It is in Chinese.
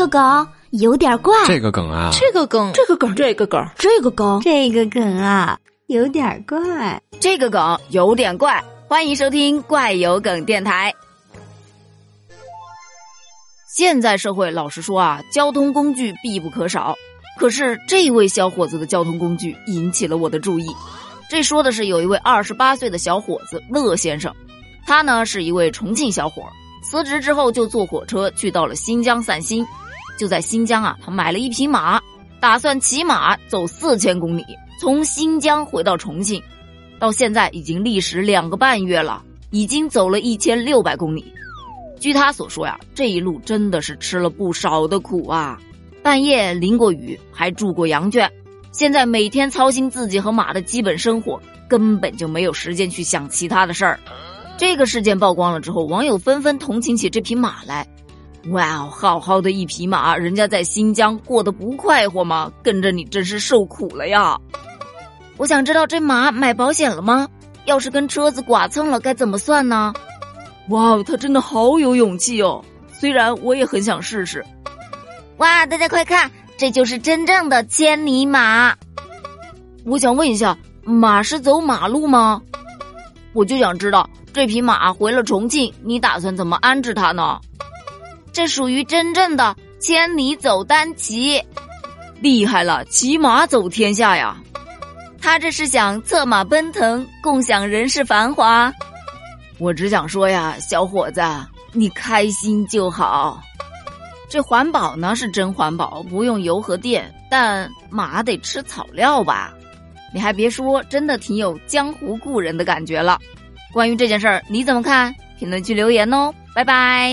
个梗有点怪，这个梗啊，这个梗，这个梗，这个梗，这个梗，这个梗啊，有点怪，这个梗有点怪。欢迎收听怪有梗电台。现在社会，老实说啊，交通工具必不可少。可是这位小伙子的交通工具引起了我的注意。这说的是有一位二十八岁的小伙子乐先生，他呢是一位重庆小伙，辞职之后就坐火车去到了新疆散心。就在新疆啊，他买了一匹马，打算骑马走四千公里，从新疆回到重庆。到现在已经历时两个半月了，已经走了一千六百公里。据他所说呀，这一路真的是吃了不少的苦啊，半夜淋过雨，还住过羊圈。现在每天操心自己和马的基本生活，根本就没有时间去想其他的事儿。这个事件曝光了之后，网友纷纷同情起这匹马来。哇哦，好好的一匹马，人家在新疆过得不快活吗？跟着你真是受苦了呀！我想知道这马买保险了吗？要是跟车子剐蹭了，该怎么算呢？哇，他真的好有勇气哦！虽然我也很想试试。哇，大家快看，这就是真正的千里马。我想问一下，马是走马路吗？我就想知道，这匹马回了重庆，你打算怎么安置它呢？这属于真正的千里走单骑，厉害了，骑马走天下呀！他这是想策马奔腾，共享人世繁华。我只想说呀，小伙子，你开心就好。这环保呢是真环保，不用油和电，但马得吃草料吧？你还别说，真的挺有江湖故人的感觉了。关于这件事儿，你怎么看？评论区留言哦，拜拜。